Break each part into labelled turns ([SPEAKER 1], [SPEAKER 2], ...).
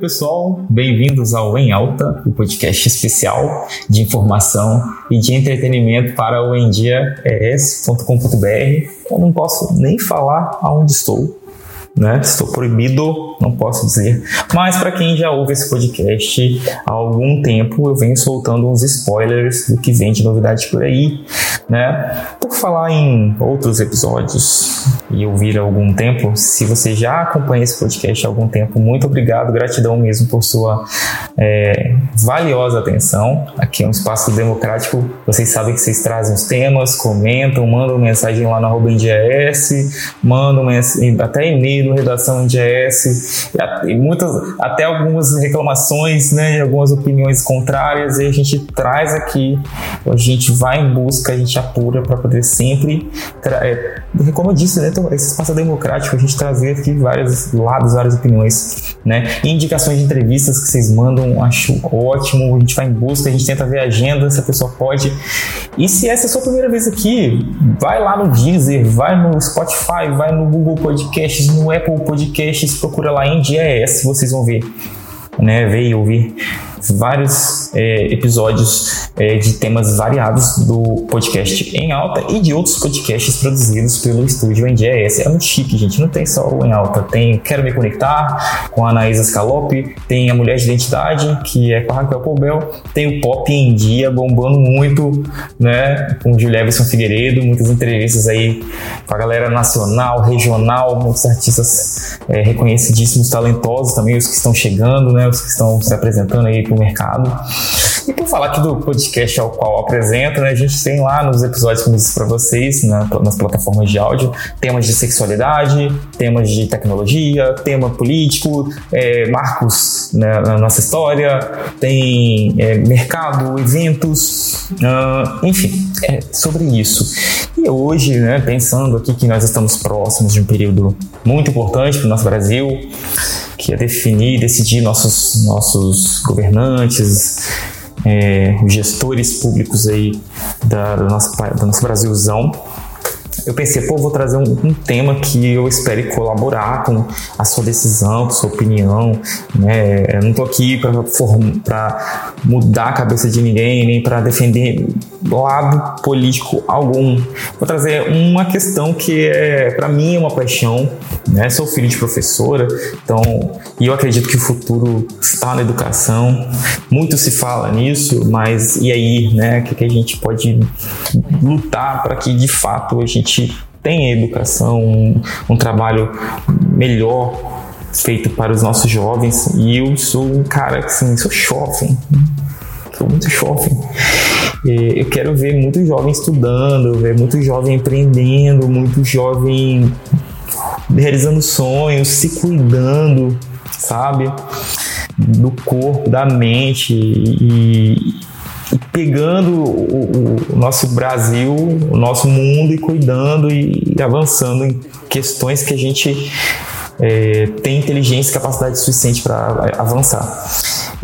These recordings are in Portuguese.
[SPEAKER 1] pessoal, bem-vindos ao Em Alta, o podcast especial de informação e de entretenimento para o endiaes.com.br. Eu não posso nem falar aonde estou, né? Estou proibido, não posso dizer. Mas para quem já ouve esse podcast há algum tempo, eu venho soltando uns spoilers do que vem de novidade por aí, né? Por falar em outros episódios e ouvir há algum tempo, se você já acompanha esse podcast há algum tempo, muito obrigado, gratidão mesmo por sua é, valiosa atenção. Aqui é um espaço democrático, vocês sabem que vocês trazem os temas, comentam, mandam mensagem lá na arroba mandam até e-mail no Redação NGS, e muitas, até algumas reclamações, né, algumas opiniões contrárias, e a gente traz aqui, a gente vai em busca, a gente apura para poder sempre, é, como eu disse, né, então, esse espaço democrático, a gente trazer aqui vários lados, várias opiniões, né, e indicações de entrevistas que vocês mandam, acho ótimo, a gente vai em busca, a gente tenta ver a agenda, se a pessoa pode, e se essa é a sua primeira vez aqui, vai lá no Deezer, vai no Spotify, vai no Google Podcasts, no Apple Podcasts, procura lá em DIS, vocês vão ver, né, ver e ouvir vários é, episódios é, de temas variados do podcast Em Alta e de outros podcasts produzidos pelo estúdio NDES. É muito chique, gente. Não tem só o Em Alta. Tem Quero Me Conectar, com a Anaísa Scalope. Tem a Mulher de Identidade, que é com a Raquel Poubel. Tem o Pop em Dia, bombando muito, né? Com o Julia Everson Figueiredo. Muitas entrevistas aí com a galera nacional, regional, muitos artistas é, reconhecidíssimos, talentosos também, os que estão chegando, né? Os que estão se apresentando aí para o mercado. E por falar aqui do podcast ao qual apresento, né, a gente tem lá nos episódios que eu disse para vocês, né, nas plataformas de áudio, temas de sexualidade, temas de tecnologia, tema político, é, marcos né, na nossa história, tem é, mercado, eventos, uh, enfim, é sobre isso. E hoje, né, pensando aqui que nós estamos próximos de um período muito importante para o nosso Brasil, que é definir, decidir nossos, nossos governantes, é, gestores públicos aí da, da, nossa, do nosso Brasilzão eu pensei, pô, vou trazer um, um, tema que eu espere colaborar com a sua decisão, com a sua opinião, né? Eu não tô aqui para mudar a cabeça de ninguém, nem para defender lado político algum. Vou trazer uma questão que é, para mim, é uma paixão, né? Sou filho de professora, então, e eu acredito que o futuro está na educação. Muito se fala nisso, mas e aí, né? O que, que a gente pode lutar para que de fato a gente tenha educação, um, um trabalho melhor feito para os nossos jovens. E eu sou um cara que assim, sou jovem, sou muito jovem. Eu quero ver muito jovem estudando, ver muito jovem empreendendo, muito jovem realizando sonhos, se cuidando, sabe? Do corpo, da mente e, pegando o, o, nosso Brasil, o nosso mundo e cuidando e avançando em questões que a gente é, tem inteligência e capacidade suficiente para avançar.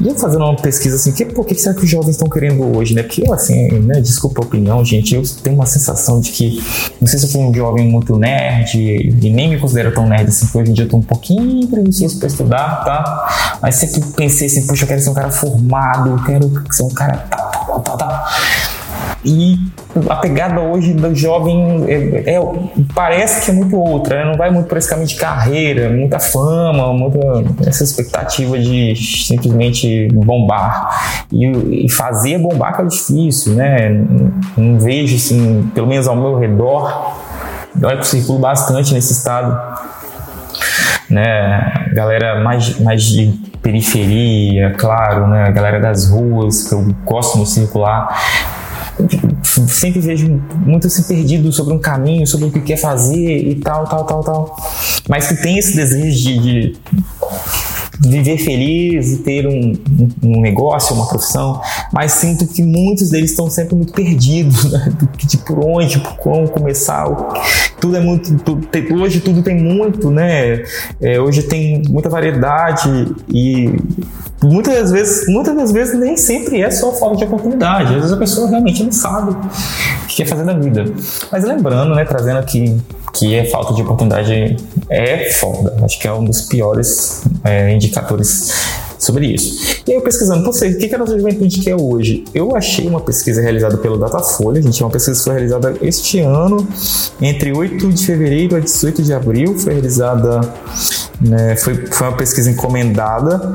[SPEAKER 1] E eu fazendo uma pesquisa assim, que, por que será que os jovens estão querendo hoje, né? Porque eu, assim, né, desculpa a opinião, gente, eu tenho uma sensação de que, não sei se eu fui um jovem muito nerd, e nem me considero tão nerd assim, porque hoje em dia eu tô um pouquinho preguiçoso para estudar, tá? Mas sempre pensei assim, poxa, eu quero ser um cara formado, eu quero ser um cara tal, tal, tal, tal. E a pegada hoje do jovem é, é, parece que é muito outra, né? não vai muito por esse caminho de carreira, muita fama, muita essa expectativa de simplesmente bombar. E, e fazer bombar que é difícil, né? Não, não vejo, assim, pelo menos ao meu redor, olha que eu circulo bastante nesse estado, né? Galera mais, mais de periferia, claro, né? Galera das ruas, que eu gosto de circular sempre vejo muito assim perdido sobre um caminho, sobre o que quer fazer e tal, tal, tal, tal. Mas que tem esse desejo de, de viver feliz e ter um, um, negócio, uma profissão, mas sinto que muitos deles estão sempre muito perdidos, né? de por onde, por como começar. Tudo é muito. Tudo, hoje tudo tem muito, né? É, hoje tem muita variedade e muitas das vezes, muitas das vezes nem sempre é só falta de oportunidade. Às vezes a pessoa realmente não sabe o que quer fazer na vida. Mas lembrando, né, trazendo aqui que a falta de oportunidade é foda. Acho que é um dos piores é, indicadores sobre isso. E aí eu pesquisando, você, o que a nossa juventude quer hoje? Eu achei uma pesquisa realizada pelo Datafolha, gente, é uma pesquisa que foi realizada este ano, entre 8 de fevereiro a 18 de abril, foi realizada, né, foi, foi uma pesquisa encomendada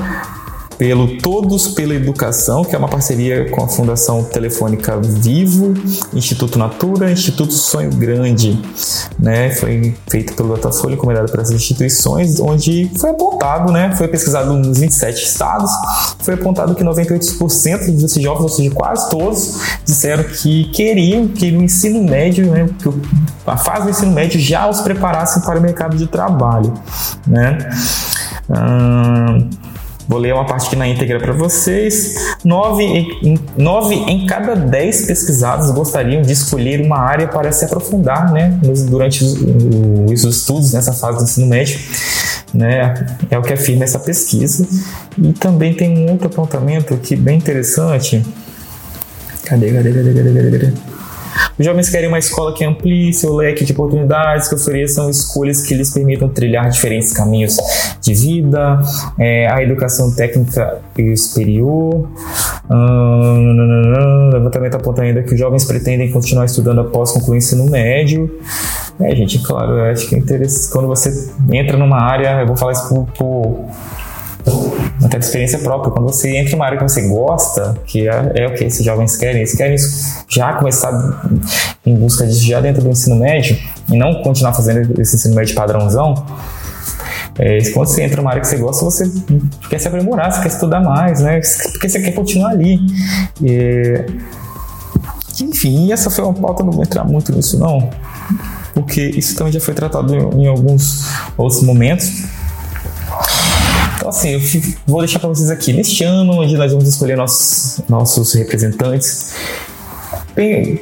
[SPEAKER 1] pelo Todos pela Educação, que é uma parceria com a Fundação Telefônica Vivo, Instituto Natura, Instituto Sonho Grande, né? Foi feito pelo Datafolha, encomendado por essas instituições, onde foi apontado, né? Foi pesquisado nos 27 estados, foi apontado que 98% desses jovens, ou seja, quase todos, disseram que queriam que o ensino médio, né? Que a fase do ensino médio já os preparasse para o mercado de trabalho, né? Hum, Vou ler uma parte aqui na íntegra para vocês. Nove em, nove em cada dez pesquisados gostariam de escolher uma área para se aprofundar né, durante os, os estudos nessa fase do ensino médio. Né, é o que afirma essa pesquisa. E também tem um outro apontamento aqui bem interessante. Cadê, cadê, cadê, cadê, cadê? cadê? Os jovens querem uma escola que amplie seu leque de oportunidades, que ofereçam escolhas que lhes permitam trilhar diferentes caminhos de vida, é, a educação técnica e superior. Hum, levantamento aponta ainda que os jovens pretendem continuar estudando após concluir o ensino médio. É, gente, claro, eu acho que é interessante. Quando você entra numa área, eu vou falar isso por, por até de experiência própria. Quando você entra em uma área que você gosta, que é, é o que esses jovens querem, eles querem já começar em busca disso já dentro do ensino médio e não continuar fazendo esse ensino médio padrãozão. É, quando você entra numa área que você gosta, você quer se aprimorar, você quer estudar mais, né? Porque você quer continuar ali. E, enfim, essa foi uma pauta, não vou entrar muito nisso não, porque isso também já foi tratado em, em alguns outros momentos. Então, assim, eu vou deixar para vocês aqui neste ano, onde nós vamos escolher nossos, nossos representantes.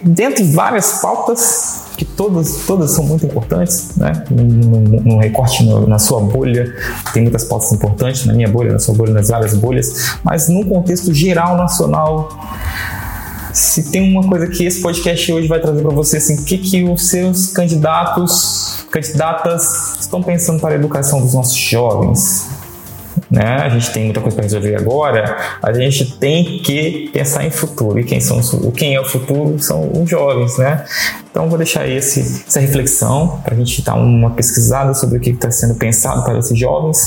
[SPEAKER 1] Dentro de várias pautas, que todas, todas são muito importantes, né? No, recorte no, na sua bolha, tem muitas pautas importantes, na minha bolha, na sua bolha, nas várias bolhas, mas num contexto geral nacional, se tem uma coisa que esse podcast hoje vai trazer para você, assim, o que, que os seus candidatos, candidatas estão pensando para a educação dos nossos jovens? Né? A gente tem muita coisa para resolver agora, a gente tem que pensar em futuro. E quem, são, quem é o futuro são os jovens, né? Então, vou deixar esse, essa reflexão para a gente dar uma pesquisada sobre o que está sendo pensado para esses jovens,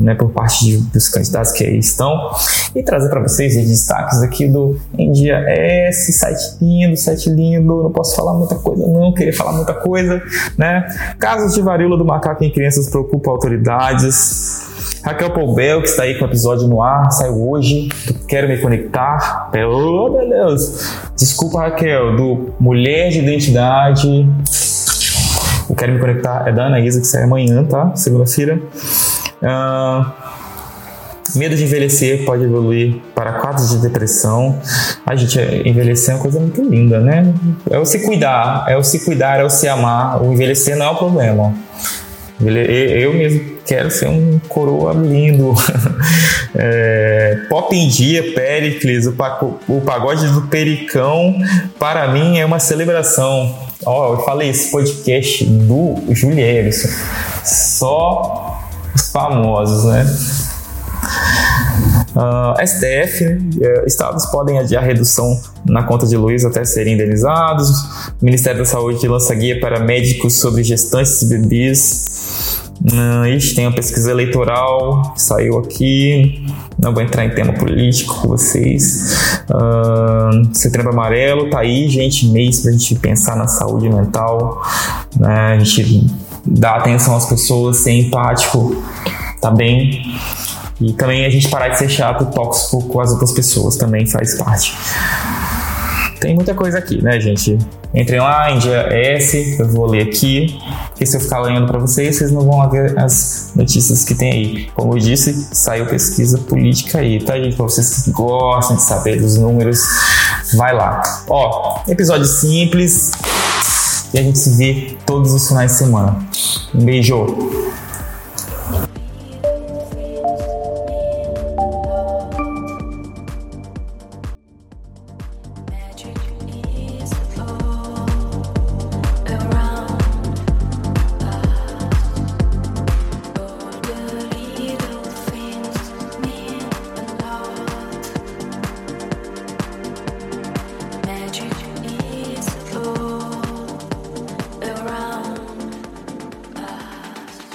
[SPEAKER 1] né, por parte de, dos candidatos que aí estão, e trazer para vocês os destaques aqui do Em Dia S, site lindo, site lindo. Não posso falar muita coisa, não, queria falar muita coisa, né? Casos de varíola do macaco em crianças preocupam autoridades. Raquel Poubel, que está aí com o episódio no ar, saiu hoje. Quero me conectar. Oh, meu Deus! Desculpa, Raquel, do Mulher de Identidade. O Quero Me Conectar é da Anaísa, que sai amanhã, tá? Segunda-feira. Uh, medo de envelhecer pode evoluir para quadros de depressão. A gente envelhecer é uma coisa muito linda, né? É o se cuidar, é o se cuidar, é o se amar. O envelhecer não é o problema. Eu mesmo quero ser um coroa lindo. é, Pop em Dia, Pericles, o, o pagode do Pericão, para mim é uma celebração. Ó, eu falei esse podcast do Julierson. Só os famosos, né? Uh, ah, STF, uh, estados podem adiar redução na conta de luz até serem indenizados. O Ministério da Saúde lança guia para médicos sobre gestantes e bebês. Uh, ixi, tem uma pesquisa eleitoral saiu aqui. Não vou entrar em tema político com vocês. Uh, setembro amarelo, tá aí, gente, mês pra gente pensar na saúde mental, né? A gente dar atenção às pessoas, ser empático, tá bem? E também a gente parar de ser chato tóxico com as outras pessoas também faz parte. Tem muita coisa aqui, né, gente? Entrem lá em dia S, eu vou ler aqui, porque se eu ficar lendo para vocês, vocês não vão ver as notícias que tem aí. Como eu disse, saiu pesquisa política aí, tá, gente? Para vocês que gostam de saber dos números, vai lá. Ó, episódio simples e a gente se vê todos os finais de semana. Um beijo!